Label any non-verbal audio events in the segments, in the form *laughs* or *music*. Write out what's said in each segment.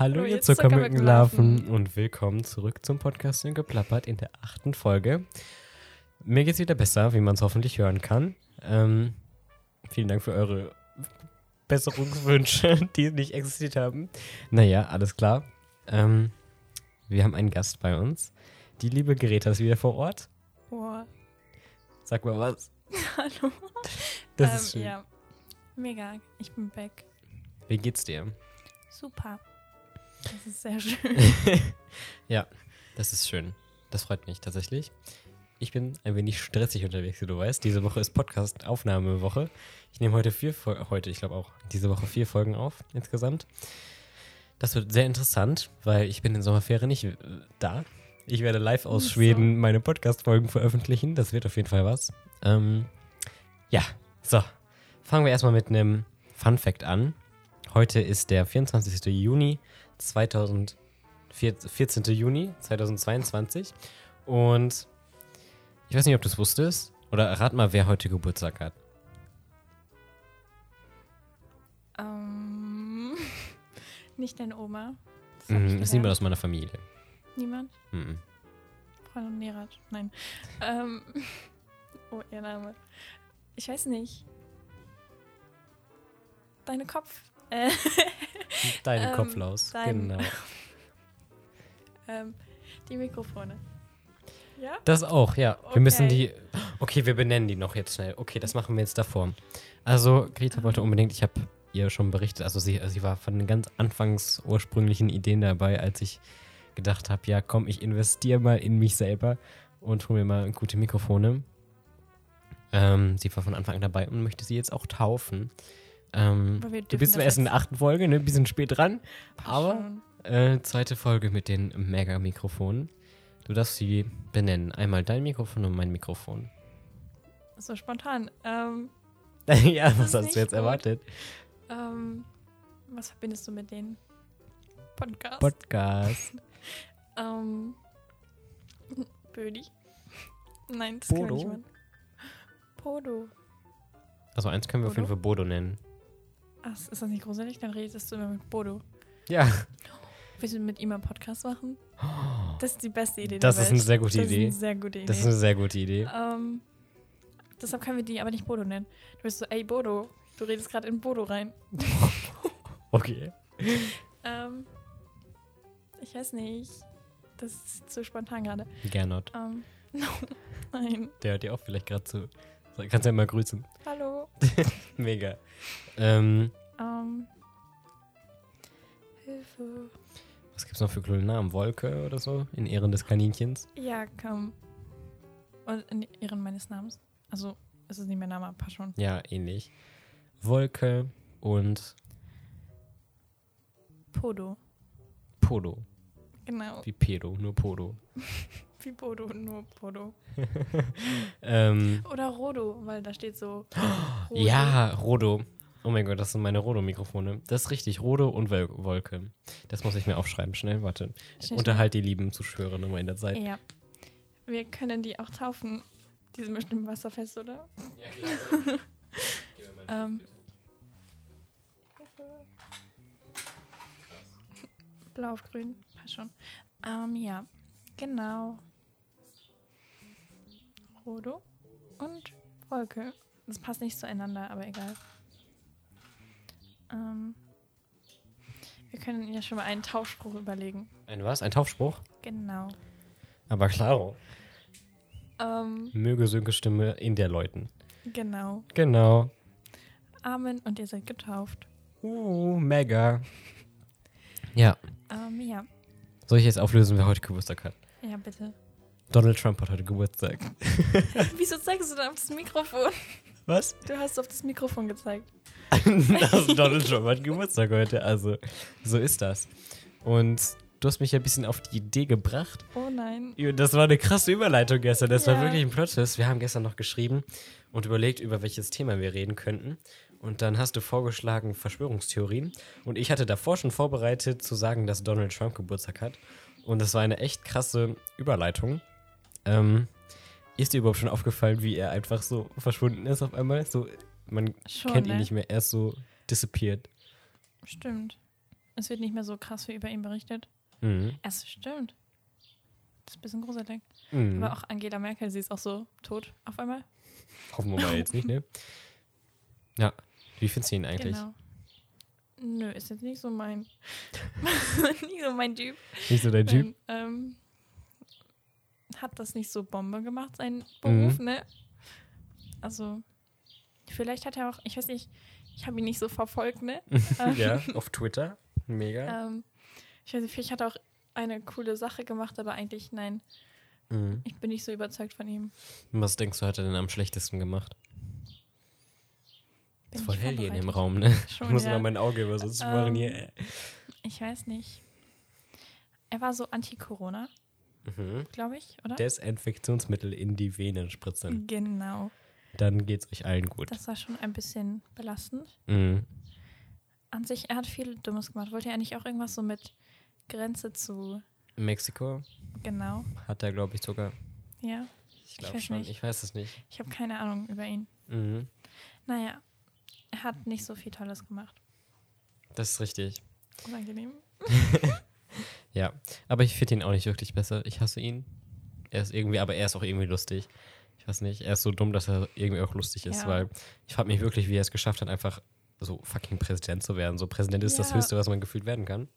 Hallo, ihr Zuckermückenlarven und willkommen zurück zum Podcast in Geplappert in der achten Folge. Mir geht's wieder besser, wie man es hoffentlich hören kann. Ähm, vielen Dank für eure Besserungswünsche, *laughs* die nicht existiert haben. Naja, alles klar. Ähm, wir haben einen Gast bei uns. Die liebe Greta ist wieder vor Ort. Boah. Sag mal was. *laughs* Hallo. Das ähm, ist schön. Ja. Mega. Ich bin back. Wie geht's dir? Super. Das ist sehr schön. *laughs* ja, das ist schön. Das freut mich tatsächlich. Ich bin ein wenig stressig unterwegs, wie du weißt. Diese Woche ist Podcast-Aufnahmewoche. Ich nehme heute vier Folgen, heute, ich glaube auch, diese Woche vier Folgen auf insgesamt. Das wird sehr interessant, weil ich bin in Sommerferien nicht äh, da. Ich werde live aus so. Schweden meine Podcast-Folgen veröffentlichen. Das wird auf jeden Fall was. Ähm, ja, so. Fangen wir erstmal mit einem Fun-Fact an. Heute ist der 24. Juni 2000, 14. Juni 2022 und ich weiß nicht, ob du es wusstest oder rat mal, wer heute Geburtstag hat. ähm, *laughs* nicht deine Oma. Das Mhm, ist gelernt. niemand aus meiner Familie. Niemand? Mhm. Freund und Nerat. Nein. Ähm, *laughs* oh, ihr Name. Ich weiß nicht. Deine Kopf. *laughs* Deine Ähm, Kopflaus, dein- genau. *laughs* ähm, die Mikrofone. Ja? Das auch, ja. Wir müssen Okay. die. Okay, wir benennen die noch jetzt schnell. Okay, das machen wir jetzt davor. Also, Greta wollte unbedingt, ich habe ihr schon berichtet, also sie, sie war von den ganz anfangs ursprünglichen Ideen dabei, als ich gedacht habe, ja komm, ich investiere mal in mich selber und hole mir mal gute Mikrofone. Ähm, sie war von Anfang an dabei und möchte sie jetzt auch taufen. Ähm, du bist erst in der achten Folge, ne? Ein bisschen spät dran, aber äh, zweite Folge mit den Mega-Mikrofonen. Du darfst sie benennen. Einmal dein Mikrofon und mein Mikrofon. So spontan. Ähm, *laughs* ja, was hast du jetzt gut. erwartet? ähm, was verbindest du mit den Podcasts? Podcast. *laughs* ähm, Bödi? Nein, das Bodo? kann ich nicht Podo. Also eins können wir auf jeden Bodo? Fall Bodo nennen. Ach, ist das nicht gruselig? Dann redest du immer mit Bodo. Ja. Willst du mit ihm einen Podcast machen? *gasps* Das ist die beste Idee Das der ist Welt. eine sehr gute das Idee. Das ist eine sehr gute Idee. Das ist eine sehr gute Idee. ähm, deshalb können wir die aber nicht Bodo nennen. Du bist so, ey Bodo, du redest gerade in Bodo rein. *laughs* Okay. Ähm, ich weiß nicht. Das ist zu spontan gerade. Gernot. Ähm, *laughs* nein. Der hört dir auch vielleicht gerade zu. Kannst ja mal grüßen. Hallo. *laughs* Mega. Ähm, Ähm, Hilfe. was gibt's noch für coole Namen? Wolke oder so? In Ehren des Kaninchens? Ja, komm. Und in Ehren meines Namens. Also, es ist nicht mein Name, aber schon. Ja, ähnlich. Wolke und Podo. Podo. Genau. Wie Pedo, nur Podo. *laughs* Wie Bodo, nur Podo. *laughs* Ähm, Oder Rodo, weil da steht so. Rodo. *gasps* Ja, Rodo. Oh mein Gott, das sind meine Rodo-Mikrofone. Das ist richtig, Rodo und Wel Wolke. Das muss ich mir aufschreiben. Schnell, warte. Schnell, Unterhalt die lieben Zuschauer nochmal in der Zeit. Ja. Wir können die auch taufen. Die sind bestimmt wasserfest, oder? *laughs* Ähm. Blau auf grün, passt schon. Ähm, ja, genau. Rodo und Wolke. Das passt nicht zueinander, aber egal. Ähm, wir können ja schon mal einen Tauschspruch überlegen. Ein was? Ein Taufspruch? Genau. Aber klaro. Ähm, Möge Sönke Stimme in der Leuten. genau. Genau. Amen und ihr seid getauft. Uh, mega. Ja. Ähm, ja. Soll ich jetzt auflösen, wer heute Geburtstag hat? Ja, bitte. Donald Trump hat heute Geburtstag. *laughs* Wieso zeigst du da auf das Mikrofon? Was? Du hast auf das Mikrofon gezeigt. *laughs* das Donald Trump hat Geburtstag heute. Also, so ist das. Und du hast mich ja ein bisschen auf die Idee gebracht. Oh nein. Das war eine krasse Überleitung gestern. Das war Ja. wirklich ein Plot-Twist. Wir haben gestern noch geschrieben und überlegt, über welches Thema wir reden könnten. Und dann hast du vorgeschlagen Verschwörungstheorien. Und ich hatte davor schon vorbereitet zu sagen, dass Donald Trump Geburtstag hat. Und das war eine echt krasse Überleitung. Ähm, ist dir überhaupt schon aufgefallen, wie er einfach so verschwunden ist auf einmal? So, man Schon, kennt ne? ihn nicht mehr. Er ist so disappeared. Stimmt. es wird nicht mehr so krass wie über ihn berichtet. Mhm. Es stimmt. Das ist ein bisschen gruselig. Mhm. Aber auch Angela Merkel, sie ist auch so tot auf einmal. Hoffen wir mal jetzt nicht, ne? *laughs* Ja. Wie findest du ihn eigentlich? Genau. Nö, ist jetzt nicht so mein. *laughs* *laughs* nicht so mein Typ. Nicht so dein Typ? Dann, ähm, hat das nicht so Bombe gemacht, sein Mhm. Beruf, ne? Also, vielleicht hat er auch, ich weiß nicht, ich habe ihn nicht so verfolgt, ne? *laughs* Ähm, ja, auf Twitter. Mega. Ähm, ich weiß nicht, vielleicht hat er auch eine coole Sache gemacht, aber eigentlich nein, Mhm. ich bin nicht so überzeugt von ihm. Was denkst du, hat er denn am schlechtesten gemacht? Bin ist voll ich hell hier in dem. Raum, ne? *laughs* Ich Schon, muss ja. mal mein Auge über so zu machen Ähm, hier. Ich weiß nicht. Er war so anti-Corona, Mhm. glaube ich, oder? Desinfektionsmittel in die Venen spritzen. Genau. Dann geht's euch allen gut. Das war schon ein bisschen belastend. Mhm. An sich, er hat viel Dummes gemacht. Wollte er nicht auch irgendwas so mit Grenze zu. Mexiko Genau. hat er, glaube ich, sogar. Ja. Ich glaube weiß schon. nicht. Ich weiß es nicht. Ich habe keine Ahnung über ihn. Mhm. Naja, er hat nicht so viel Tolles gemacht. Das ist richtig. Unangenehm. *laughs* Ja. Aber ich finde ihn auch nicht wirklich besser. Ich hasse ihn. Er ist irgendwie, aber er ist auch irgendwie lustig. Ich weiß nicht. Er ist so dumm, dass er irgendwie auch lustig ist, Ja. weil ich frage mich wirklich, wie er es geschafft hat, einfach so fucking Präsident zu werden. So Präsident ist das Ja. Höchste, was man gefühlt werden kann.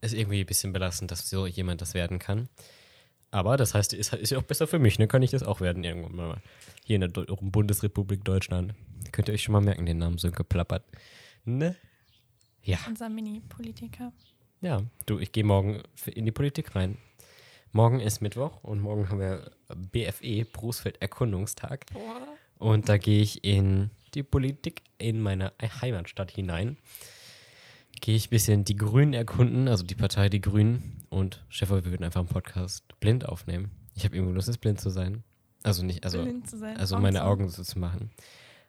Ist irgendwie ein bisschen belastend, dass so jemand das werden kann. Aber das heißt, ist, ist ja auch besser für mich, ne? Kann ich das auch werden irgendwann mal. Hier in der Deu- Bundesrepublik Deutschland. Könnt ihr euch schon mal merken, den Namen Sönke Plappert. Ne? Ja. Unser Mini-Politiker. Ja, du, ich gehe morgen in die Politik rein. Morgen ist Mittwoch und morgen haben wir BFE, Berufsfeld Erkundungstag. Und da gehe ich in die Politik in meine Heimatstadt hinein. Gehe ich ein bisschen die Grünen erkunden, also die Partei Die Grünen. Und Stefan, wir würden einfach einen Podcast blind aufnehmen. Ich habe irgendwie Lust, jetzt blind zu sein. Also nicht, also, Blind zu sein. also meine Augen so zu machen.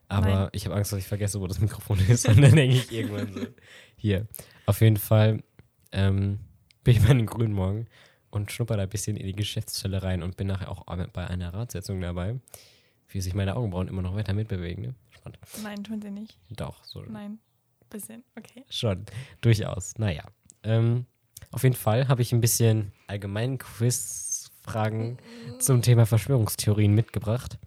Aber Nein. ich habe Angst, dass ich vergesse, wo das Mikrofon ist. Und dann denke ich irgendwann so, hier. Auf jeden Fall ähm, bin ich bei den Grünen morgen und schnupper da ein bisschen in die Geschäftsstelle rein und bin nachher auch bei einer Ratssitzung dabei, wie sich meine Augenbrauen immer noch weiter mitbewegen. Ne? Spannend. Nein, tun sie nicht. Doch, so Nein. Bisschen. Okay. schon. Durchaus. Naja. Ähm, auf jeden Fall habe ich ein bisschen allgemeinen Quiz-Fragen zum Thema Verschwörungstheorien mitgebracht.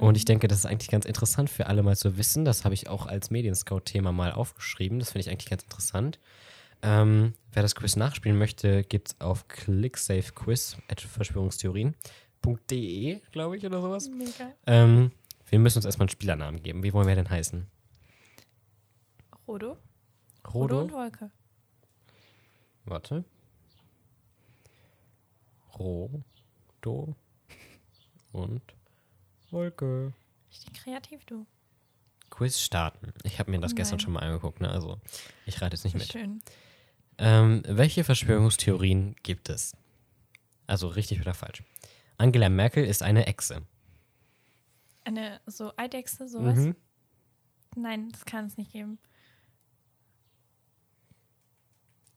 Oh. Und ich denke, das ist eigentlich ganz interessant für alle mal zu wissen. Das habe ich auch als Medienscout-Thema mal aufgeschrieben. Das finde ich eigentlich ganz interessant. Ähm, wer das Quiz nachspielen möchte, gibt es auf clicksafequiz.verschwörungstheorien.de, glaube ich, oder sowas. Mega. Ähm, wir müssen uns erstmal einen Spielernamen geben. Wie wollen wir denn heißen? Rodo? Rodo? und Wolke. Warte. Rodo und Wolke. Richtig kreativ, du. Quiz starten. Ich habe mir das Oh gestern nein. schon mal angeguckt, ne? Also, ich rate jetzt nicht mit. schön. Ähm, welche Verschwörungstheorien gibt es? Also richtig oder falsch? Angela Merkel ist eine Echse. Eine so Eidechse, sowas? Mhm. Nein, das kann es nicht geben.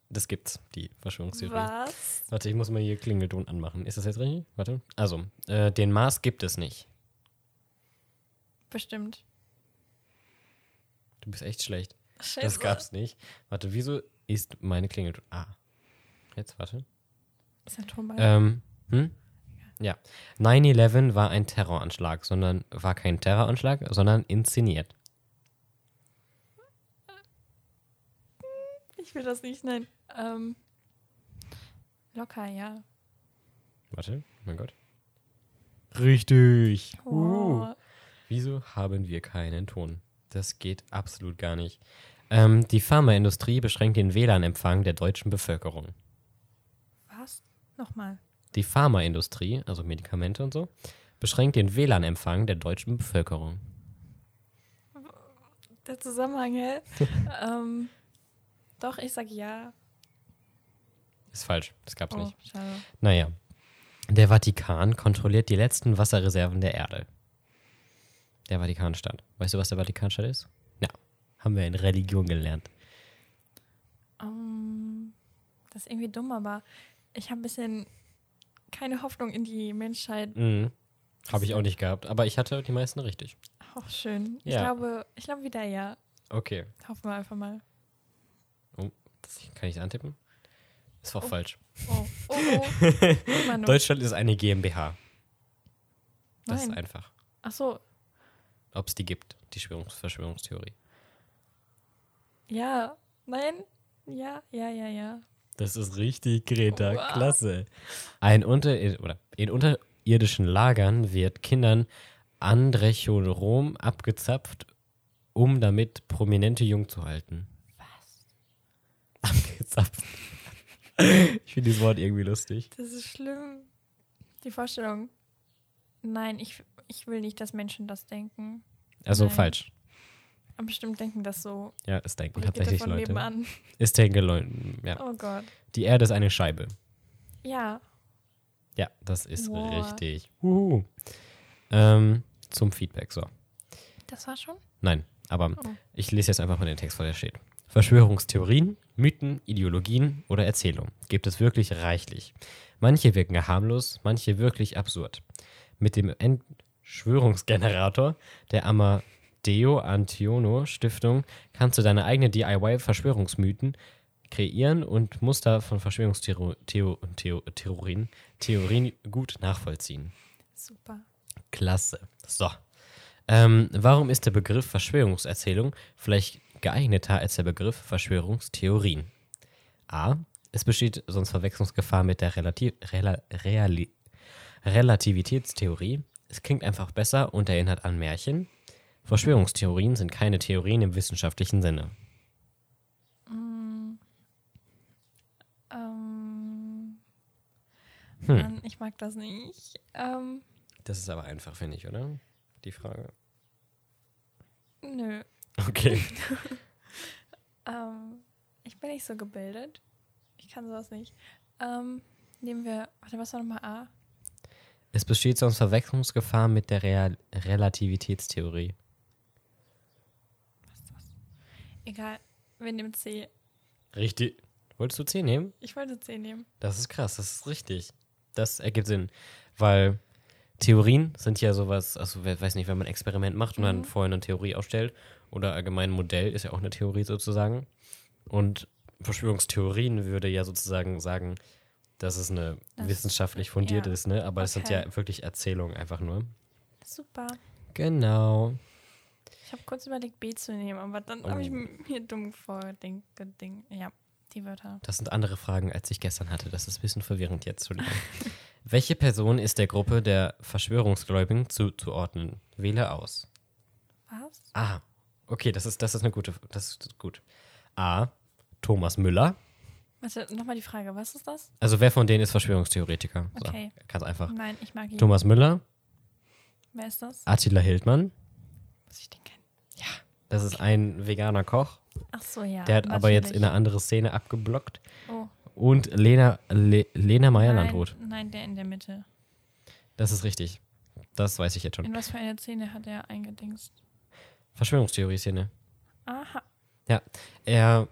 Das gibt's, die Verschwörungstheorie. Was? Warte, ich muss mal hier Klingelton anmachen. Ist das jetzt richtig? Warte. Also, äh, den Mars gibt es nicht. Bestimmt. Du bist echt schlecht. Scheiße. Das gab's nicht. Warte, wieso ist meine Klingelton? Ah. Jetzt, warte. Ist ein Tonball. Ähm, hm? Ja. 9-11 war ein Terroranschlag, sondern war kein Terroranschlag, sondern inszeniert. ich will das nicht nennen. Ähm, locker, ja. Warte, mein Gott. Richtig. Oh. Uh. Wieso haben wir keinen Ton? Das geht absolut gar nicht. Ähm, die Pharmaindustrie beschränkt den WLAN-Empfang der deutschen Bevölkerung. Was? Nochmal. Die Pharmaindustrie, also Medikamente und so, beschränkt den WLAN-Empfang der deutschen Bevölkerung. Der Zusammenhang, hä? *laughs* ähm, doch, ich sag ja. Ist falsch, das gab's Oh, nicht. schade. Naja. Der Vatikan kontrolliert die letzten Wasserreserven der Erde. Der Vatikanstaat. Weißt du, was der Vatikanstaat ist? Haben wir in Religion gelernt. Ähm, das ist irgendwie dumm, aber ich habe ein bisschen keine Hoffnung in die Menschheit. Mhm. Habe ich auch nicht gehabt. Aber ich hatte die meisten richtig. Auch schön. Ich Ja. glaube, ich glaube wieder ja. Okay. Hoffen wir einfach mal. Das kann ich antippen? Ist auch Oh. falsch. Oh, oh, oh. *laughs* Deutschland ist eine GmbH. Das ist Nein. einfach. Ach so, Ob es die gibt, die Schwörungs Verschwörungstheorie. Ja, nein, ja, ja, ja, ja. Das ist richtig, Greta. Wow. Klasse. Ein unter oder in unterirdischen Lagern wird Kindern Andrechorom abgezapft, um damit Prominente jung zu halten. Was? Abgezapft. ich finde dieses Wort irgendwie lustig. Das ist schlimm. Die Vorstellung. Nein, ich, ich will nicht, dass Menschen das denken. Also Nein. falsch. Aber bestimmt denken das so. Ja, es denken tatsächlich Leute. nebenan. Es denken Leute. Ja. Oh Gott. Die Erde ist eine Scheibe. Ja. Ja, das ist Boah. richtig. Uhu. Ähm, zum Feedback, so. Das war schon? Nein, aber Oh. ich lese jetzt einfach mal den Text vor, der steht. Verschwörungstheorien, Mythen, Ideologien oder Erzählungen gibt es wirklich reichlich. Manche wirken harmlos, manche wirklich absurd. Mit dem Entschwörungsgenerator der Amadeo Antiono Stiftung kannst du deine eigene DIY-Verschwörungsmythen kreieren und Muster von Verschwörungstheorien Theo, Theo, Theorien, gut nachvollziehen. Super. Klasse. So. Ähm, warum ist der Begriff Verschwörungserzählung vielleicht geeigneter als der Begriff Verschwörungstheorien? A. Es besteht sonst Verwechslungsgefahr mit der Relati Rela Reali Relativitätstheorie. Es klingt einfach besser und erinnert an Märchen. Verschwörungstheorien sind keine Theorien im wissenschaftlichen Sinne. Mm. Ähm, Hm. Mann, ich mag das nicht. Ähm, Das ist aber einfach, finde ich, oder? Die Frage. nö. Okay. *laughs* Ähm, ich bin nicht so gebildet. Ich kann sowas nicht. Ähm, nehmen wir, warte, was war nochmal A? Es besteht sonst Verwechslungsgefahr mit der Real Relativitätstheorie. Was ist das? Egal, wir nehmen C. Richtig. Wolltest du C nehmen? Ich wollte C nehmen. Das ist krass, das ist richtig. Das ergibt Sinn. Weil Theorien sind ja sowas, also wer weiß nicht, wenn man ein Experiment macht und dann Mhm. vorher eine Theorie aufstellt oder allgemein ein Modell ist ja auch eine Theorie sozusagen. Und Verschwörungstheorien würde ja sozusagen sagen, dass es eine Das- wissenschaftlich fundiert ja. ist, ne? Aber es sind Okay. ja wirklich Erzählungen einfach nur. Super. Genau. Ich habe kurz überlegt, B zu nehmen, aber dann Oh. habe ich mir dumm geding- Ja, die Wörter. Das sind andere Fragen, als ich gestern hatte. Das ist ein bisschen verwirrend jetzt. Entschuldigung. *laughs* Welche Person ist der Gruppe der Verschwörungsgläubigen zuzuordnen? Wähle aus. Was? Ah, okay, das ist, das ist eine gute, das ist gut. A. Thomas Müller. Warte, nochmal die Frage, was ist das? Also wer von denen ist Verschwörungstheoretiker? So, Okay. ganz einfach. Nein, ich mag ihn. Thomas Müller, Wer ist das? Attila Hildmann. Muss ich den kennen? Das ist ein veganer Koch. Ach so, ja. Der hat aber jetzt in eine andere Szene abgeblockt. Oh, Und Lena, Le, Lena Meyer-Landrut. nein, nein, der in der Mitte. Das ist richtig. Das weiß ich jetzt schon. In was für eine Szene hat er eingedingst? Verschwörungstheorie-Szene. Aha. Er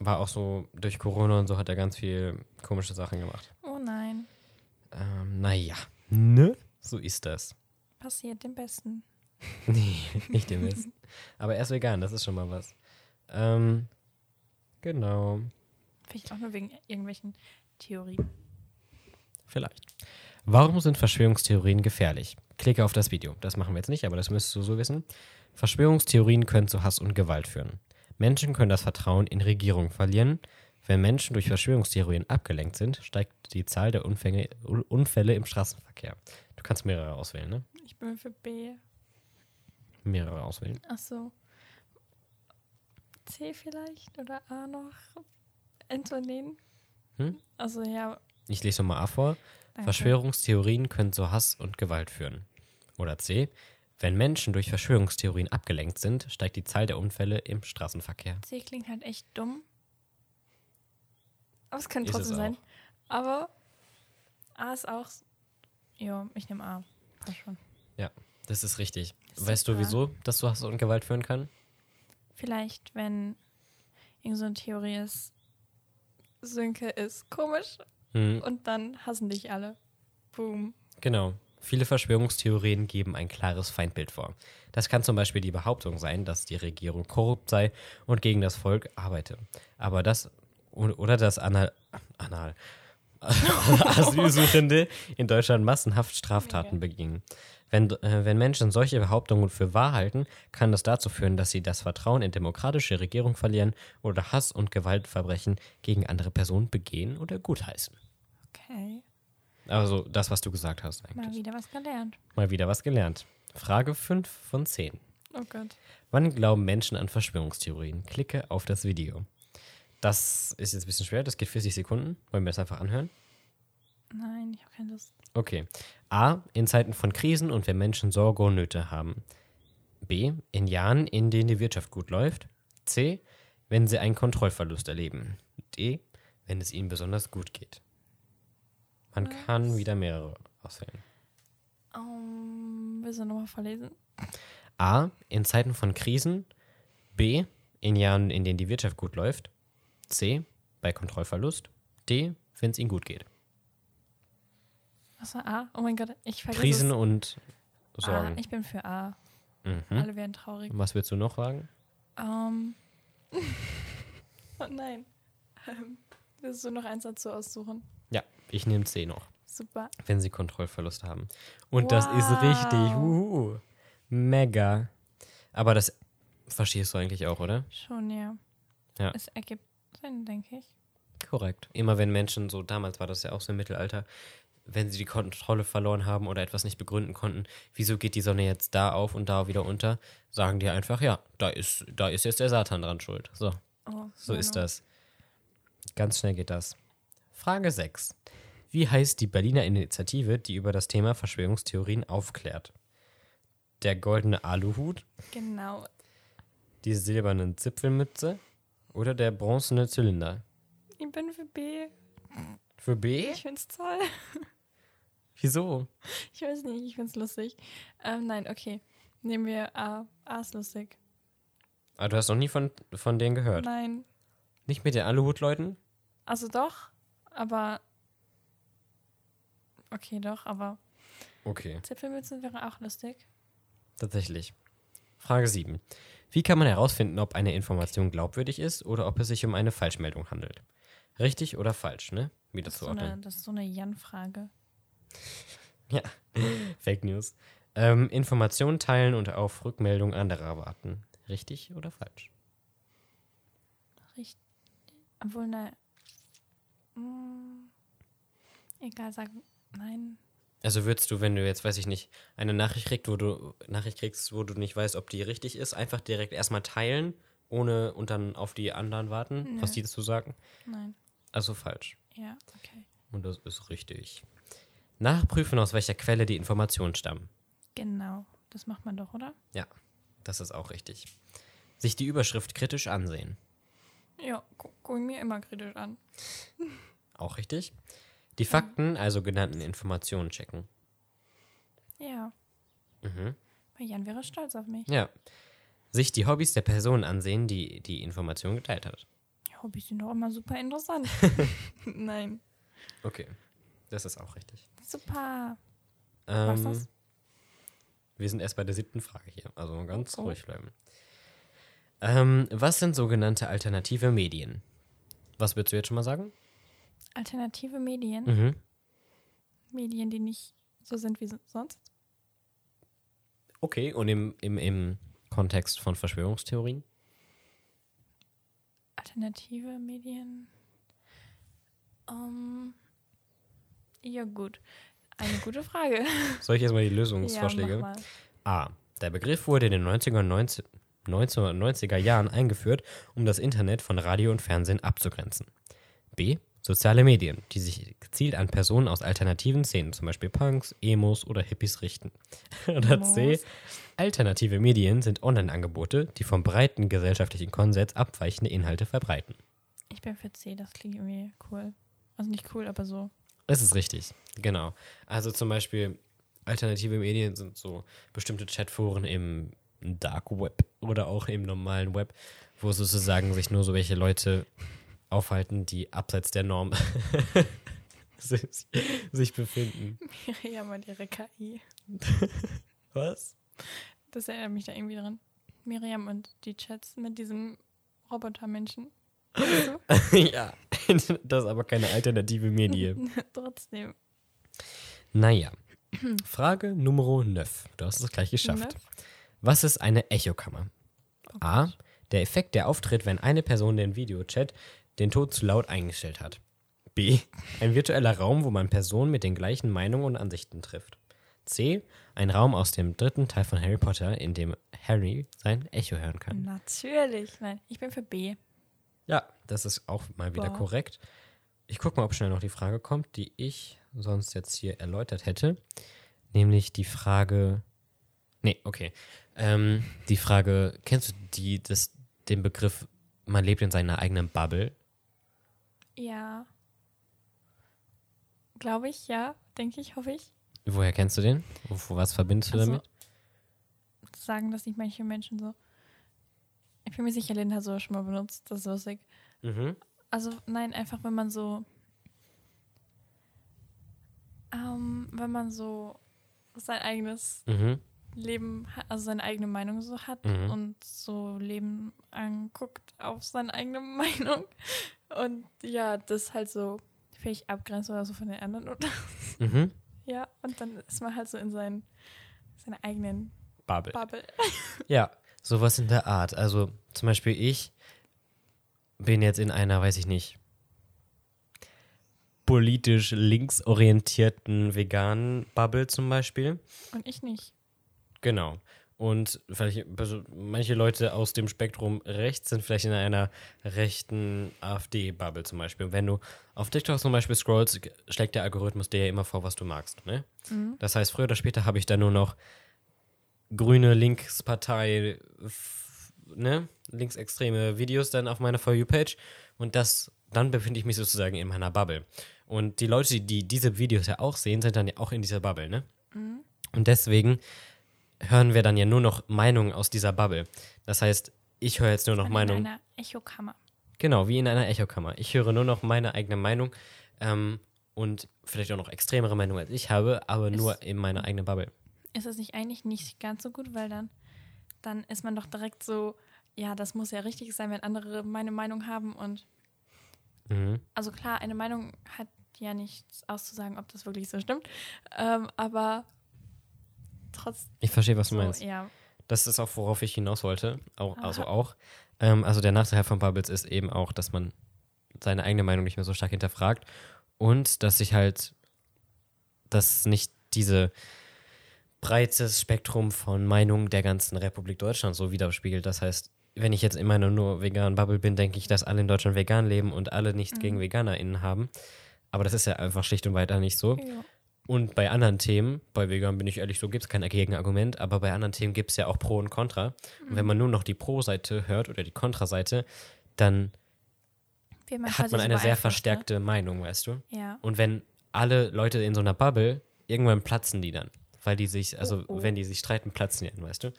war auch so, durch Corona und so hat er ganz viel komische Sachen gemacht. Oh nein. Ähm, naja, ne? So ist das. Passiert dem Besten. *laughs* Nee, nicht dem Mist. Aber er ist vegan, das ist schon mal was. Ähm, genau. Vielleicht auch nur wegen irgendwelchen Theorien. Vielleicht. Warum sind Verschwörungstheorien gefährlich? Klicke auf das Video. Das machen wir jetzt nicht, aber das müsstest du so wissen. Verschwörungstheorien können zu Hass und Gewalt führen. Menschen können das Vertrauen in Regierungen verlieren. Wenn Menschen durch Verschwörungstheorien abgelenkt sind, steigt die Zahl der Unfälle, Unfälle im Straßenverkehr. Du kannst mehrere auswählen, ne? Ich bin für B. Mehrere auswählen. Ach so. C vielleicht oder A noch? Antonin? Hm? Also ja. Ich lese nochmal A vor. Danke. Verschwörungstheorien können zu Hass und Gewalt führen. Oder C. Wenn Menschen durch Verschwörungstheorien abgelenkt sind, steigt die Zahl der Unfälle im Straßenverkehr. C klingt halt echt dumm. Aber es könnte Ist es trotzdem sein. auch. Aber A ist auch. Ja, ich nehme A. Passt schon. Das ist richtig. Super. Weißt du, wieso das zu Hass und Gewalt führen kann? Vielleicht, wenn irgend so eine Theorie ist, Sönke ist komisch Hm, und dann hassen dich alle. Boom. genau. Viele Verschwörungstheorien geben ein klares Feindbild vor. Das kann zum Beispiel die Behauptung sein, dass die Regierung korrupt sei und gegen das Volk arbeite. Aber das oder dass Anal, Anal, *laughs* Asylsuchende in Deutschland massenhaft Straftaten begingen. Wenn, äh, wenn Menschen solche Behauptungen für wahr halten, kann das dazu führen, dass sie das Vertrauen in demokratische Regierung verlieren oder Hass- und Gewaltverbrechen gegen andere Personen begehen oder gutheißen. Okay. Also das, was du gesagt hast Mal eigentlich. wieder was gelernt. Mal wieder was gelernt. Frage 5 von 10. Oh Gott. Wann glauben Menschen an Verschwörungstheorien? Klicke auf das Video. Das ist jetzt ein bisschen schwer, das geht 40 Sekunden. Wollen wir das einfach anhören? Nein, ich habe keine Lust. Okay. A. In Zeiten von Krisen und wenn Menschen Sorge und Nöte haben. B. In Jahren, in denen die Wirtschaft gut läuft. C. Wenn sie einen Kontrollverlust erleben. D. Wenn es ihnen besonders gut geht. Man kann wieder mehrere auswählen. Um, willst du nochmal verlesen? A. In Zeiten von Krisen. B. In Jahren, in denen die Wirtschaft gut läuft. C. Bei Kontrollverlust. D. Wenn es ihnen gut geht. Was war A? Oh mein Gott, ich vergesse Krisen es. und A. Sorgen. Ich bin für A. Mhm. Alle werden traurig. Was willst du noch sagen? Ähm. *laughs* oh nein. Ähm, Willst du noch eins dazu aussuchen? Ja, ich nehme C noch. Super. wenn sie Kontrollverlust haben. Und das ist Wow. richtig. Huhu. Mega. Aber das verstehst du eigentlich auch, oder? Schon, ja. Ja. Es ergibt Sinn, denke ich. Korrekt. Immer wenn Menschen, so damals war das ja auch so im Mittelalter, wenn sie die Kontrolle verloren haben oder etwas nicht begründen konnten, wieso geht die Sonne jetzt da auf und da wieder unter, sagen die einfach, ja, da ist, da ist jetzt der Satan dran schuld. So, Oh, so ist Manu. das. Ganz schnell geht das. Frage 6. Wie heißt die Berliner Initiative, die über das Thema Verschwörungstheorien aufklärt? Der goldene Aluhut, Genau. die silbernen Zipfelmütze oder der bronzene Zylinder? Ich bin für B. Für B? Ich find's toll. *laughs* Wieso? Ich weiß nicht, ich find's lustig. Ähm, nein, okay. Nehmen wir A. A ist lustig. Ah, du hast noch nie von, von denen gehört. Nein. Nicht mit den Aluhut-Leuten? Also doch, aber. Okay, doch, aber Okay, Zipfelmützen wäre auch lustig. tatsächlich. Frage 7. Wie kann man herausfinden, ob eine Information glaubwürdig ist oder ob es sich um eine Falschmeldung handelt? Richtig oder falsch, ne? Wie das Das ist so eine, das ist so eine Jan-Frage. Ja, *laughs* Fake News. Ähm, Informationen teilen und auf Rückmeldung anderer warten. Richtig oder falsch? Richtig. Obwohl, ne. Mm, egal, sagen. Nein. Also würdest du, wenn du jetzt, weiß ich nicht, eine Nachricht kriegst, wo du Nachricht kriegst, wo du nicht weißt, ob die richtig ist, einfach direkt erstmal teilen, ohne und dann auf die anderen warten, Nö. was die dazu sagen? Nein. Also falsch. Ja, okay. Und das ist richtig. Nachprüfen, aus welcher Quelle die Informationen stammen. Genau. Das macht man doch, oder? Ja, das ist auch richtig. Sich die Überschrift kritisch ansehen. Ja, gu guck mir immer kritisch an. Auch richtig. Die Fakten, also genannten Informationen checken. Ja. Mhm. Jan wäre stolz auf mich. Ja. Sich die Hobbys der Person ansehen, die die Information geteilt hat. Hobbys sind doch immer super interessant. *laughs* Nein. Okay, das ist auch richtig. Super. Was Ähm, das? wir sind erst bei der siebten Frage hier, also ganz Oh. ruhig bleiben. Ähm, was sind sogenannte alternative Medien? Was würdest du jetzt schon mal sagen? Alternative Medien. Mhm. Medien, die nicht so sind wie so- sonst. Okay, und im, im, im Kontext von Verschwörungstheorien? Alternative Medien. Ähm, ja, gut. Eine gute Frage. *laughs* Soll ich jetzt mal die ja, Lösungsvorschläge? mal. A. Der Begriff wurde in den 90er und 90 1990er Jahren eingeführt, um das Internet von Radio und Fernsehen abzugrenzen. B. Soziale Medien, die sich gezielt an Personen aus alternativen Szenen, zum Beispiel Punks, Emos oder Hippies richten. *laughs* Oder C. Alternative Medien sind Online-Angebote, die vom breiten gesellschaftlichen Konsens abweichende Inhalte verbreiten. Ich bin für C, das klingt irgendwie cool. Also nicht cool, aber so. Das ist richtig, genau. Also zum Beispiel alternative Medien sind so bestimmte Chatforen im Dark Web oder auch im normalen Web, wo sozusagen sich nur so welche Leute aufhalten, die abseits der Norm *laughs* sich, befinden. Miriam und ihre KI. Was? Das erinnert mich da irgendwie dran. Miriam und die Chats mit diesem Robotermenschen. *laughs* ja, *laughs* das ist aber keine alternative Medie. Trotzdem. Naja. Frage Nummer 9. Du hast es gleich geschafft. Ne? Was ist eine Echokammer? A. Der Effekt, der auftritt, wenn eine Person den Videochat den Ton zu laut eingestellt hat. B. Ein virtueller Raum, wo man Personen mit den gleichen Meinungen und Ansichten trifft. C. Ein Raum aus dem dritten Teil von Harry Potter, in dem Harry sein Echo hören kann. Natürlich. Nein, ich bin für B. Ja, das ist auch mal wieder Boah. korrekt. Ich gucke mal, ob schnell noch die Frage kommt, die ich sonst jetzt hier erläutert hätte. Nämlich die Frage. Nee, okay. Ähm, die Frage, kennst du die, das, den Begriff, man lebt in seiner eigenen Bubble? Ja. Glaube ich, ja. Denke ich, hoffe ich. Woher kennst du den? Wo, was verbindest du Also, damit? Sagen das nicht manche Menschen so. Ich bin mir sicher, Linda hat so schon mal benutzt. Das ist lustig. Mhm. Also, nein, einfach, wenn man so. Ähm, wenn man so sein eigenes Mhm. Leben, also seine eigene Meinung so hat Mhm. und so Leben anguckt auf seine eigene *laughs* Meinung. Und ja, das halt so vielleicht abgrenzt oder so von den anderen. Oder? Mhm. *laughs* Ja, und dann ist man halt so in seinen, seiner eigenen Bubble. Bubble. *laughs* Ja, sowas in der Art. Also zum Beispiel ich bin jetzt in einer, weiß ich nicht, politisch linksorientierten veganen Bubble zum Beispiel. Und ich nicht. Genau. Und vielleicht, also manche Leute aus dem Spektrum rechts sind vielleicht in einer rechten AfD-Bubble zum Beispiel. Wenn du auf TikTok zum Beispiel scrollst, schlägt der Algorithmus dir ja immer vor, was du magst. Ne? Mhm. Das heißt, früher oder später habe ich dann nur noch grüne Linkspartei, ne, linksextreme Videos dann auf meiner For You-Page und das, dann befinde ich mich sozusagen in meiner Bubble. Und die Leute, die diese Videos ja auch sehen, sind dann ja auch in dieser Bubble, ne? Mhm. Und deswegen hören wir dann ja nur noch Meinungen aus dieser Bubble. Das heißt, ich höre jetzt nur noch Meinungen. In einer Echokammer. Genau, wie in einer Echokammer. Ich höre nur noch meine eigene Meinung ähm, und vielleicht auch noch extremere Meinungen als ich habe, aber Ist- nur in meiner eigenen Bubble. Ist das nicht eigentlich nicht ganz so gut, weil dann, dann ist man doch direkt so, ja, das muss ja richtig sein, wenn andere meine Meinung haben und Mhm. also klar, eine Meinung hat ja nichts auszusagen, ob das wirklich so stimmt, ähm, aber trotzdem. Ich verstehe, was du So, meinst. ja. Das ist auch, worauf ich hinaus wollte. Auch, also Aha. auch. Ähm, also der Nachteil von Bubbles ist eben auch, dass man seine eigene Meinung nicht mehr so stark hinterfragt und dass sich halt, dass nicht diese breites Spektrum von Meinungen der ganzen Republik Deutschland so widerspiegelt. Das heißt, wenn ich jetzt in meiner nur veganen Bubble bin, denke ich, dass alle in Deutschland vegan leben und alle nichts Mhm. gegen VeganerInnen haben. Aber das ist ja einfach schlicht und weiter nicht so. Ja. Und bei anderen Themen, bei Vegan bin ich ehrlich, so gibt es kein Gegenargument, aber bei anderen Themen gibt es ja auch Pro und Contra. Und wenn man nur noch die Pro-Seite hört oder die Kontra-Seite, dann Wird hat man eine sehr beeinflusst, verstärkte Meinung, weißt du? Ne? Ja. Und wenn alle Leute in so einer Bubble, irgendwann platzen die dann. Weil die sich, also Oh, oh. wenn die sich streiten, platzen die dann, weißt du?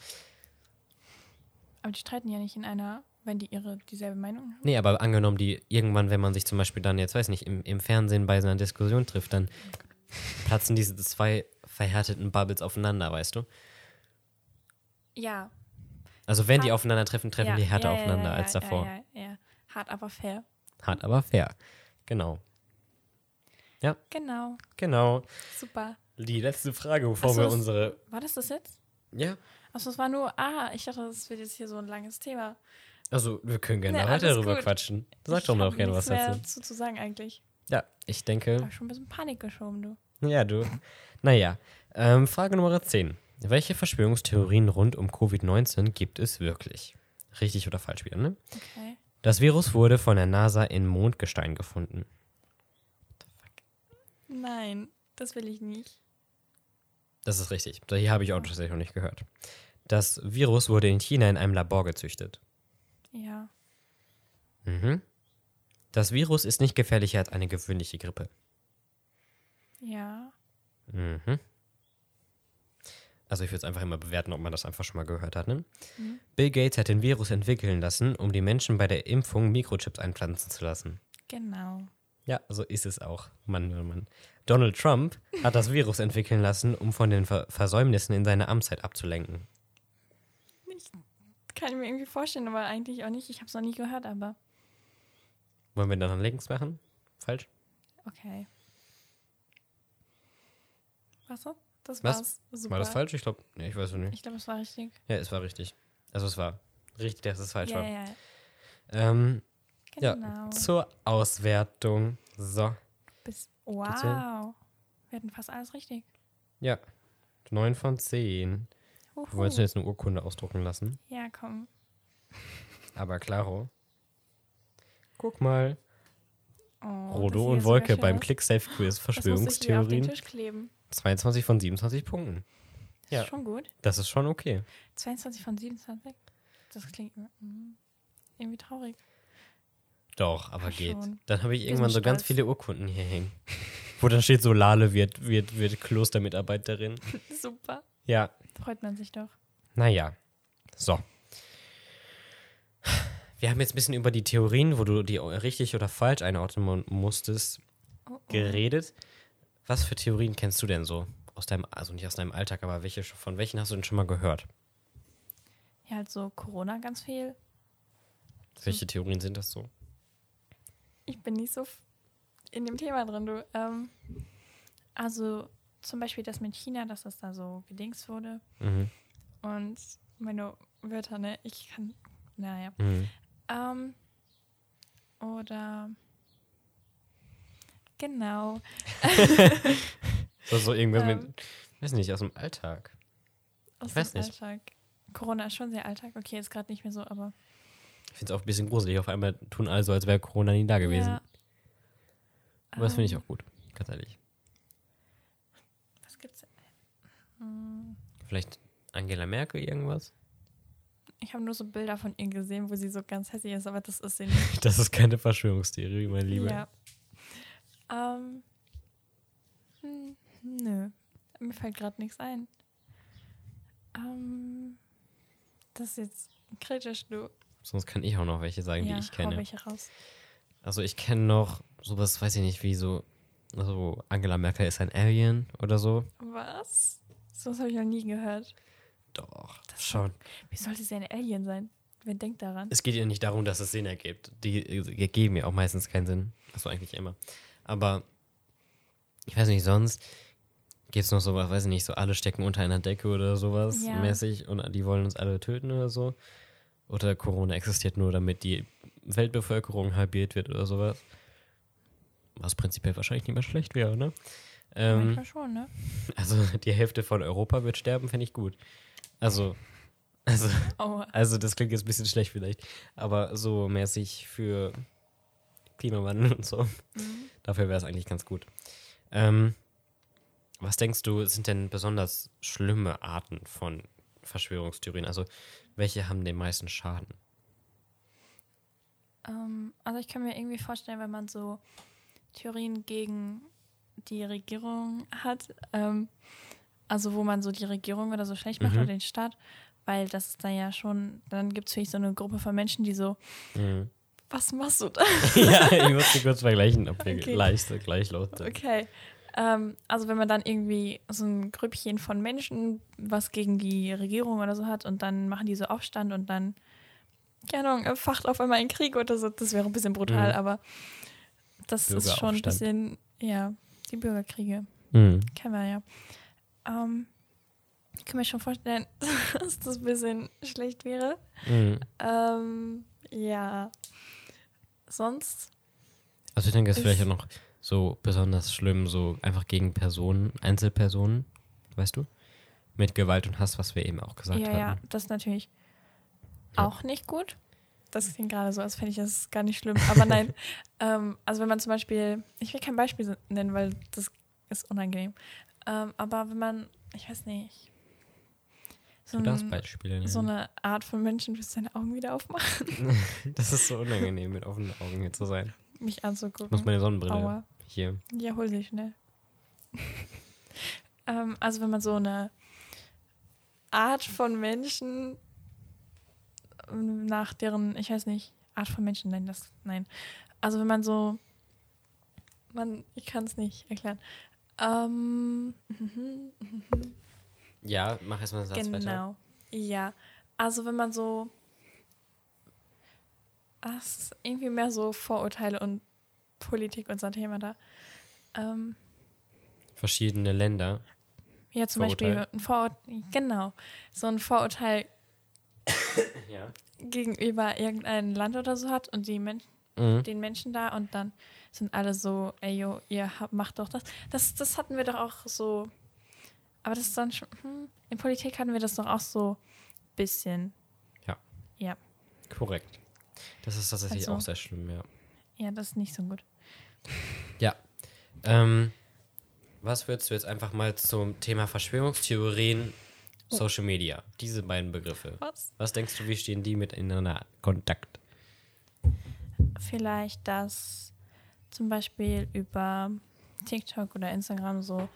Aber die streiten ja nicht in einer, wenn die ihre dieselbe Meinung haben. Nee, aber angenommen, die irgendwann, wenn man sich zum Beispiel dann, jetzt weiß nicht, im, im Fernsehen bei so einer Diskussion trifft, dann platzen diese zwei verhärteten Bubbles aufeinander, weißt du? Ja. Also wenn die Hart- aufeinandertreffen, treffen ja, die härter ja, ja, aufeinander ja, als ja, davor. Ja, ja, ja. Hart, aber fair. Hart, aber fair. Genau. Genau. Genau. Super. Die letzte Frage, bevor so, wir unsere. War das das jetzt? Ja. Achso, es war nur, ah, ich dachte, das wird jetzt hier so ein langes Thema. Also, wir können gerne Nee, weiter darüber gut. quatschen. Sag ich doch noch hab gerne was dazu. zu, zu sagen eigentlich. Ja, ich denke. Hab schon ein bisschen Panik geschoben, du. Ja, du. Naja. Ähm, Frage Nummer 10. Welche Verschwörungstheorien rund um Covid-19 gibt es wirklich? Richtig oder falsch wieder, ne? Okay. Das Virus wurde von der NASA in Mondgestein gefunden. Nein, das will ich nicht. Das ist richtig. Hier habe ich auch tatsächlich noch nicht gehört. Das Virus wurde in China in einem Labor gezüchtet. Ja. Mhm. Das Virus ist nicht gefährlicher als eine gewöhnliche Grippe. Ja. Mhm. Also ich würde es einfach immer bewerten, ob man das einfach schon mal gehört hat. Ne? Mhm. Bill Gates hat den Virus entwickeln lassen, um die Menschen bei der Impfung Mikrochips einpflanzen zu lassen. Genau. Ja, so ist es auch. Mann, Mann, Mann. Donald Trump hat das Virus entwickeln lassen, um von den Ver Versäumnissen in seiner Amtszeit abzulenken. Kann ich mir irgendwie vorstellen, aber eigentlich auch nicht. Ich habe es noch nie gehört, aber. Wollen wir dann links machen? Falsch? Okay. Was? Das Was? war's. Super. War das falsch? Ich glaube, nee, ich weiß es nicht. Ich glaube, es war richtig. Ja, es war richtig. Also es war richtig, dass es falsch ja, war. ja, ja. Ähm, ja, Genau. zur Auswertung. So, Bis, wow. Wir hatten fast alles richtig. ja. 9 von 10. Wir Huhu. wollten jetzt eine Urkunde ausdrucken lassen. Ja, komm. Aber klaro. Guck mal. Oh, Rodo und Wolke beim. Click-Safe-Quiz Verschwörungstheorien. Tisch kleben. 22 von 27 Punkten. Das Ja. ist schon gut. Das ist schon okay. 22 von 27. Das klingt mm, irgendwie traurig. Doch, aber Ach, geht. schon. Dann habe ich Wir irgendwann so ganz viele Urkunden hier hängen. *laughs* Wo dann steht so, Lale wird, wird, wird Klostermitarbeiterin. *laughs* Super. Ja, Freut man sich doch. naja. So. Wir haben jetzt ein bisschen über die Theorien, wo du die richtig oder falsch einordnen mu- musstest, Oh, oh. geredet. Was für Theorien kennst du denn so? Aus deinem, also nicht aus deinem Alltag, aber welche, von welchen hast du denn schon mal gehört? Ja, halt so Corona ganz viel. Welche Theorien sind das so? Ich bin nicht so in dem Thema drin, du. Ähm, also zum Beispiel das mit China, dass das da so gedingst wurde. Mhm. Und meine Wörter, ne? Ich kann. Naja. Mhm. Ähm, oder. Genau. So, so irgendwas Ähm. mit, weiß nicht, aus dem Alltag. Aus weiß dem nicht. Alltag. Corona ist schon sehr Alltag. Okay, ist gerade nicht mehr so, aber. Ich finde es auch ein bisschen gruselig. Auf einmal tun alle so, als wäre Corona nie da gewesen. Ja. Aber das finde ich Ähm, auch gut, ganz ehrlich. Was gibt's denn? Hm, Vielleicht Angela Merkel irgendwas? Ich habe nur so Bilder von ihr gesehen, wo sie so ganz hässlich ist, aber das ist sie *laughs* nicht. Das ist keine Verschwörungstheorie, mein Lieber. Ja. Ähm. hm, Nö. Mir fällt gerade nichts ein. Ähm. Das ist jetzt kritisch, du. Sonst kann ich auch noch welche sagen, ja, die ich kenne. welche raus. Also ich kenne noch sowas, weiß ich nicht, wie so, also Angela Merkel ist ein Alien oder so. Was? So was habe ich noch nie gehört. Doch, Das- schon. Wie sollte sie ein Alien sein? Wer denkt daran? Es geht ja nicht darum, dass es Sinn ergibt. Die äh, geben ja auch meistens keinen Sinn. Achso, eigentlich immer. Aber ich weiß nicht, sonst gibt es noch sowas, weiß ich nicht, so alle stecken unter einer Decke oder sowas Ja. mäßig und die wollen uns alle töten oder so. Oder Corona existiert nur, damit die Weltbevölkerung halbiert wird oder sowas. Was prinzipiell wahrscheinlich nicht mehr schlecht wäre, ne? Ähm, Manchmal schon, ne? also die Hälfte von Europa wird sterben, finde ich gut. Also, also Oh, also das klingt jetzt ein bisschen schlecht vielleicht, aber so mäßig für Klimawandel und so, mhm. dafür wäre es eigentlich ganz gut. Ähm, was denkst du, sind denn besonders schlimme Arten von Verschwörungstheorien? Also welche haben den meisten Schaden? Ähm, also ich kann mir irgendwie vorstellen, wenn man so Theorien gegen die Regierung hat, ähm, also wo man so die Regierung oder so schlecht macht Mhm. oder den Staat, weil das ist dann ja schon, dann gibt es vielleicht so eine Gruppe von Menschen, die so, Mhm. was machst du da? *laughs* ja, ich muss die kurz vergleichen, ob wir Okay. gleich, gleich sind. Okay. Ähm, also wenn man dann irgendwie so ein Grüppchen von Menschen was gegen die Regierung oder so hat und dann machen die so Aufstand und dann, keine Ahnung, facht auf einmal ein Krieg oder so, das wäre ein bisschen brutal, Mhm. aber das ist schon ein bisschen, ja, die Bürgerkriege, Mhm. kennen wir ja. Ähm, ich kann mir schon vorstellen, *laughs* dass das ein bisschen schlecht wäre. Mhm. Ähm, ja. Sonst, Also ich denke, es ist vielleicht auch noch so besonders schlimm, so einfach gegen Personen, Einzelpersonen, weißt du? Mit Gewalt und Hass, was wir eben auch gesagt ja, hatten. ja, das ist natürlich Ja. auch nicht gut. Das klingt gerade so, als fände ich das gar nicht schlimm. Aber *laughs* nein, ähm, also wenn man zum Beispiel, ich will kein Beispiel nennen, weil das ist unangenehm. Ähm, aber wenn man, ich weiß nicht, so, ein, so eine Art von Menschen, du deine Augen wieder aufmachen, *laughs* Das ist so unangenehm, mit offenen Augen hier zu sein. mich anzugucken. Ich muss meine Sonnenbrille Aua. hier. Ja, hol sie schnell. *laughs* ähm, also wenn man so eine Art von Menschen ähm, nach deren, ich weiß nicht, Art von Menschen, nein, das, nein. Also wenn man so, man, ich kann es nicht erklären. Ähm, *laughs* Ja, mach erstmal einen Satz weiter. genau. Ja, also wenn man so das ist irgendwie mehr so Vorurteile und Politik unser Thema da. Ähm, Verschiedene Länder. ja, zum Vorurteil. Beispiel ein Vorurteil, genau, so ein Vorurteil *coughs* Ja. gegenüber irgendeinem Land oder so hat und die Menschen Mhm. den Menschen da und dann sind alle so, ey, yo, ihr habt, macht doch das. das. Das hatten wir doch auch so, aber das ist dann schon, hm, in Politik hatten wir das doch auch so bisschen. Ja. Ja, Korrekt. Das ist tatsächlich Also- auch sehr schlimm, ja. ja, das ist nicht so gut. Ja. Ähm, was würdest du jetzt einfach mal zum Thema Verschwörungstheorien, Social Media, diese beiden Begriffe? Was? Was denkst du, wie stehen die miteinander in Kontakt? Vielleicht, dass zum Beispiel über TikTok oder Instagram so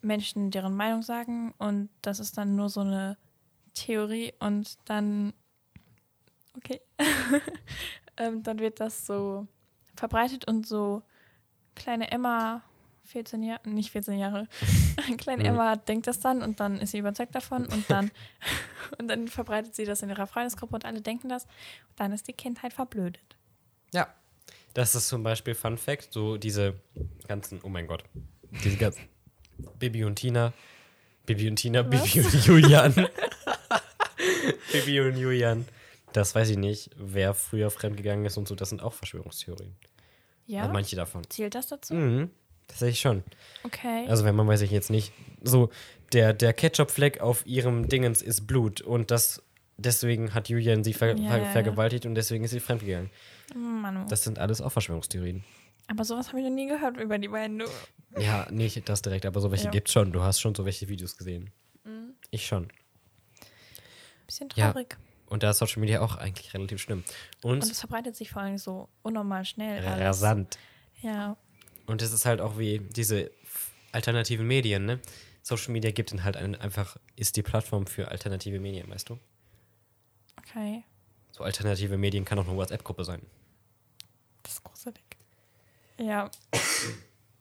Menschen deren Meinung sagen und das ist dann nur so eine Theorie und dann, okay, *laughs* ähm, dann wird das so verbreitet und so kleine Emma, 14 Jahre, nicht 14 Jahre, *laughs* kleine Mhm. Emma denkt das dann und dann ist sie überzeugt davon und dann, *laughs* und dann verbreitet sie das in ihrer Freundesgruppe und alle denken das und dann ist die Kindheit verblödet. Ja. Das ist zum Beispiel Fun Fact, so diese ganzen, oh mein Gott, diese *laughs* ganzen Bibi und Tina, Bibi und Tina, Was? Bibi und Julian. *laughs* Bibi und Julian. Das weiß ich nicht, wer früher fremdgegangen ist und so, das sind auch Verschwörungstheorien. Ja? Also manche davon. Zählt das dazu? Mhm, tatsächlich schon. Okay. Also wenn man weiß ich jetzt nicht, so der, der Ketchup-Fleck auf ihrem Dingens ist Blut und das deswegen hat Julian sie ver Ja, ver ja, ja. vergewaltigt und deswegen ist sie fremdgegangen. Manu. Das sind alles auch Verschwörungstheorien. Aber sowas habe ich noch nie gehört über die beiden. Ja, nicht das direkt, aber so welche Ja. gibt's schon. Du hast schon so welche Videos gesehen. Mhm. Ich schon. Bisschen Ja. traurig. Und da ist Social Media auch eigentlich relativ schlimm. Und, Und es verbreitet sich vor allem so unnormal schnell. alles. rasant. Ja. Und es ist halt auch wie diese alternativen Medien, ne? Social Media gibt ihnen halt ein, einfach, ist die Plattform für alternative Medien, weißt du? Okay. So alternative Medien kann auch eine WhatsApp-Gruppe sein. Das ist gruselig. Ja.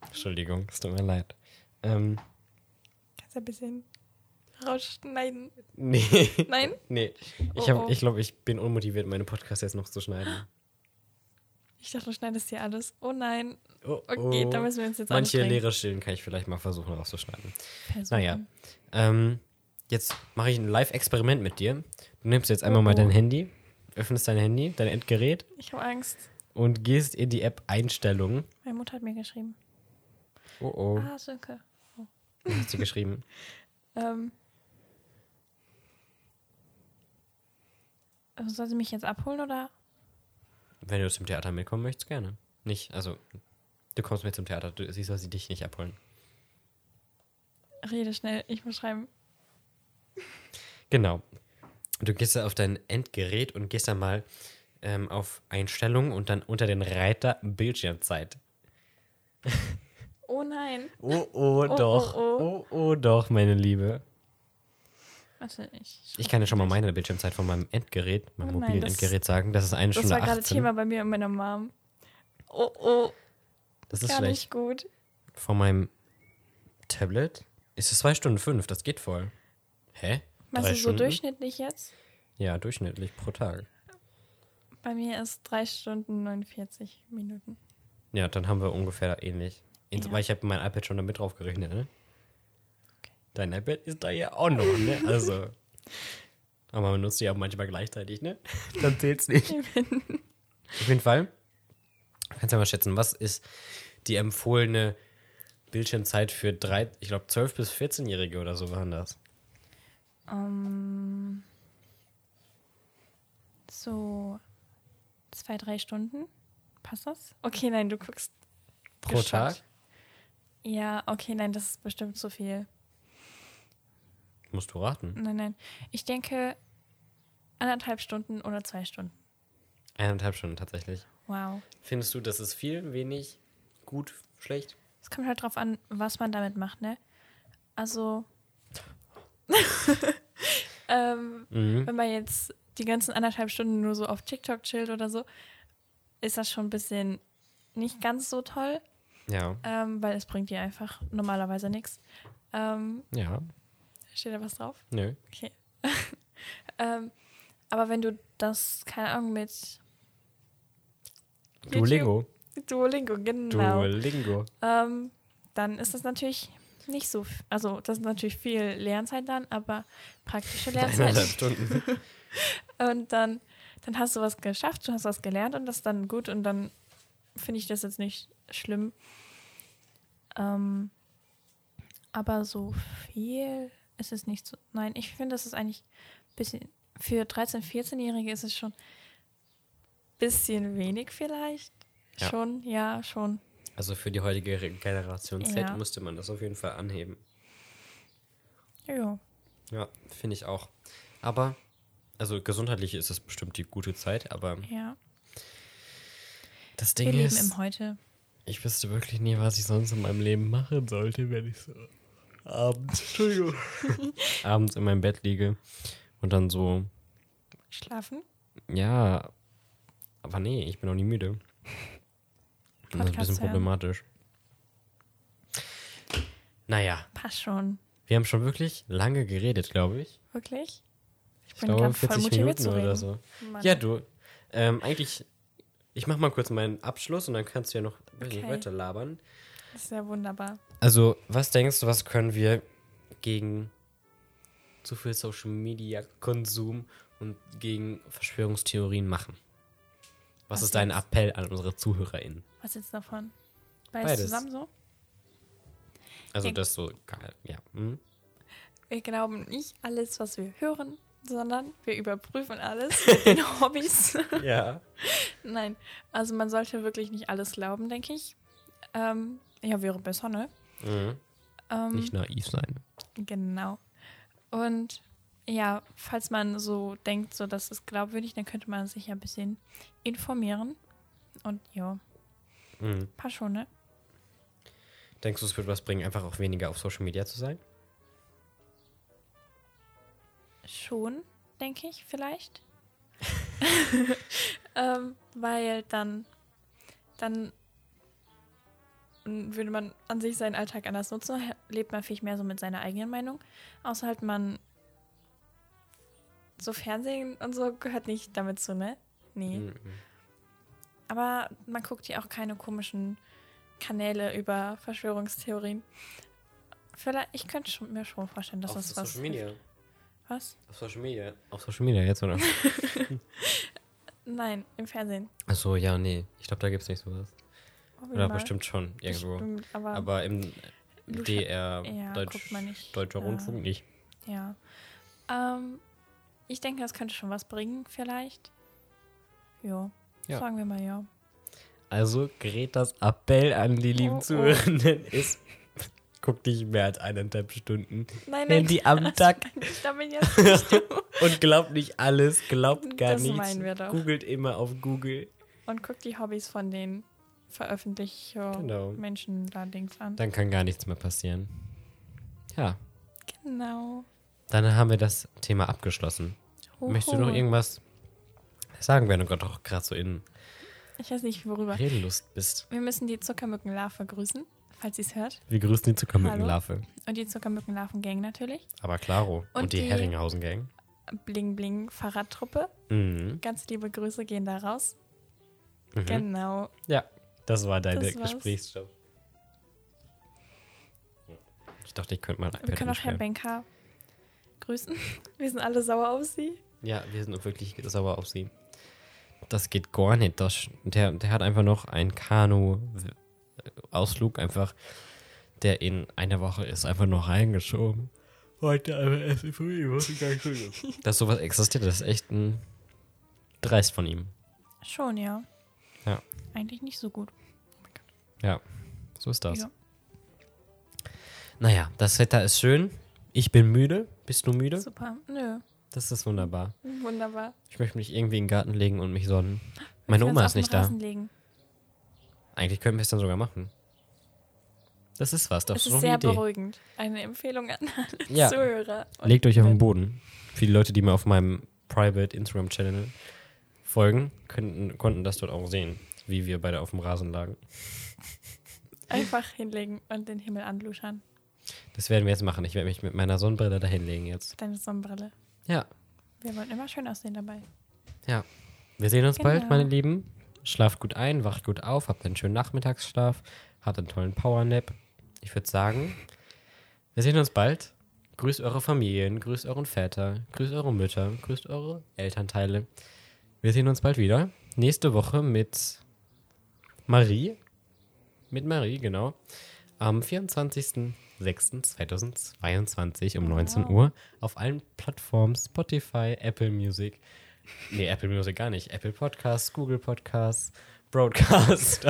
Entschuldigung, es tut mir leid. Ähm, Kannst du ein bisschen rausschneiden? nee. Nein? *laughs* nee. Ich, Oh, oh. ich glaube, ich bin unmotiviert, meine Podcasts jetzt noch zu schneiden. Ich dachte, du schneidest hier alles. Oh nein. Oh, Okay, oh. da müssen wir uns jetzt Manche anstrengen. leere Stellen kann ich vielleicht mal versuchen rauszuschneiden. Versuchen. Naja. Ähm, jetzt mache ich ein Live-Experiment mit dir. Du nimmst jetzt einmal Oh, mal oh. dein Handy, öffnest dein Handy, dein Endgerät Ich habe Angst. und gehst in die App Einstellungen. Meine Mutter hat mir geschrieben. Oh oh, Ah, Sönke. was hast du geschrieben? *laughs* Ähm. Also Soll sie mich jetzt abholen oder? Wenn du zum Theater mitkommen möchtest, gerne. Nicht, also, du kommst mit zum Theater, du, sie soll sie dich nicht abholen. Rede schnell, ich muss schreiben. Genau. Du gehst da auf dein Endgerät und gehst dann mal ähm, auf Einstellungen und dann unter den Reiter Bildschirmzeit. *laughs* Oh nein. Oh, oh, doch. oh, Oh, oh, doch, meine Liebe. Warte, ich. Ich kann dir schon mal meine Bildschirmzeit von meinem Endgerät, meinem Oh nein, mobilen das- Endgerät sagen. Das ist eine Das Stunde war gerade 18. Thema bei mir und meiner Mom. Oh, oh, Das ist gar schlecht. nicht gut. Von meinem Tablet ist es 2 Stunden 5. Das geht voll. Hä? Meinst du so Stunden? durchschnittlich jetzt? Ja, durchschnittlich pro Tag. Bei mir ist 3 Stunden 49 Minuten. Ja, dann haben wir ungefähr ähnlich. In, Ja. Weil ich habe mein iPad schon damit drauf gerechnet, ne? Okay. Dein iPad ist da ja auch noch, ne? Also. Aber man nutzt die auch manchmal gleichzeitig, ne? *laughs* Dann zählt's nicht. Auf jeden Fall. Kannst du ja mal schätzen, was ist die empfohlene Bildschirmzeit für drei, ich glaube 12 bis 14-Jährige oder so waren das. Ähm, so zwei, drei Stunden. Passt das? Okay, nein, du guckst. Pro Geschafft. Tag? Ja, okay, nein, das ist bestimmt zu viel. Musst du raten. Nein, nein. Ich denke anderthalb Stunden oder zwei Stunden. Eineinhalb Stunden tatsächlich. Wow. Findest du, das ist viel, wenig, gut, schlecht? Es kommt halt drauf an, was man damit macht, ne? Also, *laughs* ähm, Mhm. wenn man jetzt die ganzen anderthalb Stunden nur so auf TikTok chillt oder so, ist das schon ein bisschen nicht ganz so toll, Ja, ähm, weil es bringt dir einfach normalerweise nichts. Ähm, ja, steht da was drauf? nö. Okay. *laughs* ähm, aber wenn du das, keine Ahnung, mit Duolingo. Duolingo, genau. Duolingo. Ähm, dann ist das natürlich nicht so, also das ist natürlich viel Lernzeit dann, aber praktische Eineinhalb Lernzeit. *laughs* Stunden. *laughs* Und dann, dann hast du was geschafft, du hast was gelernt und das ist dann gut und dann finde ich das jetzt nicht schlimm. Ähm, aber so viel ist es nicht so. Nein, ich finde, das ist eigentlich ein bisschen, für 13-, 14-Jährige ist es schon ein bisschen wenig vielleicht. Ja. Schon, ja, schon. Also für die heutige Generation Z Ja. musste man das auf jeden Fall anheben. Ja. Ja, finde ich auch. Aber, also gesundheitlich ist es bestimmt die gute Zeit, aber Ja. das Wir Ding leben ist, im Heute. ich wüsste wirklich nie, was ich sonst in meinem Leben machen sollte, wenn ich so abends, Entschuldigung, *laughs* abends in meinem Bett liege und dann so, Schlafen? ja, aber nee, ich bin auch nie müde. Und das ist ein Podcast bisschen hören. problematisch. Naja, Passt schon. wir haben schon wirklich lange geredet, glaube ich. Wirklich? Ich Ich bin glaube gerade voll 40 motiviert Minuten zu reden. oder so. Mann. Ja, du. Ähm, eigentlich, ich mach mal kurz meinen Abschluss und dann kannst du ja noch Okay. weiter labern. Das ist ja wunderbar. Also, was denkst du, was können wir gegen zu viel Social Media Konsum und gegen Verschwörungstheorien machen? Was, Was ist dein? Appell an unsere ZuhörerInnen? Was jetzt davon? Beides, Beides. zusammen so? Also, Ja. das so, geil, ja. Hm? Wir glauben nicht alles, was wir hören, sondern wir überprüfen alles *laughs* mit den Hobbys. *laughs* Ja. Nein, also man sollte wirklich nicht alles glauben, denke ich. Ähm, ja, wäre besser, ne? Mhm. Ähm, Nicht naiv sein. Genau. Und ja, falls man so denkt, so das ist glaubwürdig, dann könnte man sich ja ein bisschen informieren. Und ja, Mhm. passt schon, ne? Denkst du, es wird was bringen, einfach auch weniger auf Social Media zu sein? Schon, denke ich, vielleicht. *laughs* *laughs* ähm, weil dann, dann würde man an sich seinen Alltag anders nutzen, lebt man vielleicht mehr so mit seiner eigenen Meinung. Außer halt man so Fernsehen und so gehört nicht damit zu, ne? Nee. Mhm. Aber man guckt ja auch keine komischen Kanäle über Verschwörungstheorien. Vielleicht, ich könnte schon, mir schon vorstellen, dass Auf das was. Social Media. Was? Auf Social Media. Auf Social Media jetzt, oder? *laughs* Nein, im Fernsehen. Achso, ja, nee. Ich glaube, da gibt es nicht sowas. Ich Oder mal. bestimmt schon, irgendwo. Bestimmt, aber, Aber im DR, ja, Deutsch, guckt man nicht. Deutscher Ja. Rundfunk nicht. ja. Ähm, ich denke, das könnte schon was bringen, vielleicht. Jo. Ja. Sagen wir mal ja. Also, Gretas Appell an die lieben Oh, oh. Zuhörenden ist, *laughs* guck nicht mehr als eineinhalb Stunden Nein, nein. Handy am *laughs* Tag *laughs* und glaubt nicht alles, glaubt gar Das nichts. meinen wir doch. Googelt immer auf Google. Und guck die Hobbys von den veröffentlichten Genau. Menschen da Dings an. Dann kann gar nichts mehr passieren. Ja, Genau. Dann haben wir das Thema abgeschlossen. Möchtest du noch irgendwas sagen, wenn du gerade auch gerade so in Ich weiß nicht, worüber. Redelust bist? Wir müssen die Zuckermückenlarve grüßen, falls sie es hört. Wir grüßen die Zuckermückenlarve. Und die Zuckermückenlarven-Gang natürlich. Aber klaro. Und, Und die, die- Herringhausen-Gang. Bling Bling Fahrradtruppe. Mhm. Ganz liebe Grüße gehen da raus. Mhm. Genau. Ja, das war dein. Gesprächsstoff. Ich dachte, ich könnte mal ein Wir können auch Herrn. Benker grüßen. *laughs* Wir sind alle sauer auf sie. Ja, wir sind wirklich sauer auf sie. Das geht gar nicht. Das, der, der hat einfach noch einen Kanu-Ausflug, einfach, der in einer Woche ist, einfach noch reingeschoben. Heute einfach Essen mich, was ich gar nicht. *laughs* Dass sowas existiert, das ist echt ein dreist von ihm. Schon, ja. Ja. Eigentlich nicht so gut. Ja, so ist das. Ja. Naja, das Wetter ist schön. Ich bin müde. Bist du müde? Super. Nö. Das ist wunderbar. Wunderbar. Ich möchte mich irgendwie in den Garten legen und mich sonnen. Meine Oma können ist nicht da. Legen. Eigentlich könnten wir es dann sogar machen. Das ist was, das Es ist ist sehr eine beruhigend. Eine Empfehlung an alle Ja. Zuhörer. Legt euch auf den Boden. Die Leute, die mir auf meinem Private Instagram-Channel folgen, könnten, konnten das dort auch sehen, wie wir beide auf dem Rasen lagen. Einfach hinlegen und den Himmel anluschern. Das werden wir jetzt machen. Ich werde mich mit meiner Sonnenbrille dahin legen jetzt. Deine Sonnenbrille. Ja, Wir wollen immer schön aussehen dabei. ja. Wir sehen uns bald, Genau. meine Lieben. schlaft gut ein, wacht gut auf, habt einen schönen Nachmittagsschlaf, habt einen tollen Powernap. Ich würde sagen, wir sehen uns bald. Grüßt eure Familien, grüßt euren Väter, grüßt eure Mütter, grüßt eure Elternteile. Wir sehen uns bald wieder. Nächste Woche mit Marie. Mit Marie, genau. Am 24.06.2022 um 19 Wow. Uhr auf allen Plattformen Spotify, Apple Music. Nee, Apple Music gar nicht. Apple Podcasts, Google Podcasts, Broadcast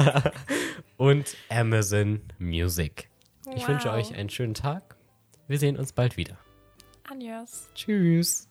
*laughs* und Amazon Music. Ich wünsche Wow. euch einen schönen Tag. Wir sehen uns bald wieder. Adios. Tschüss.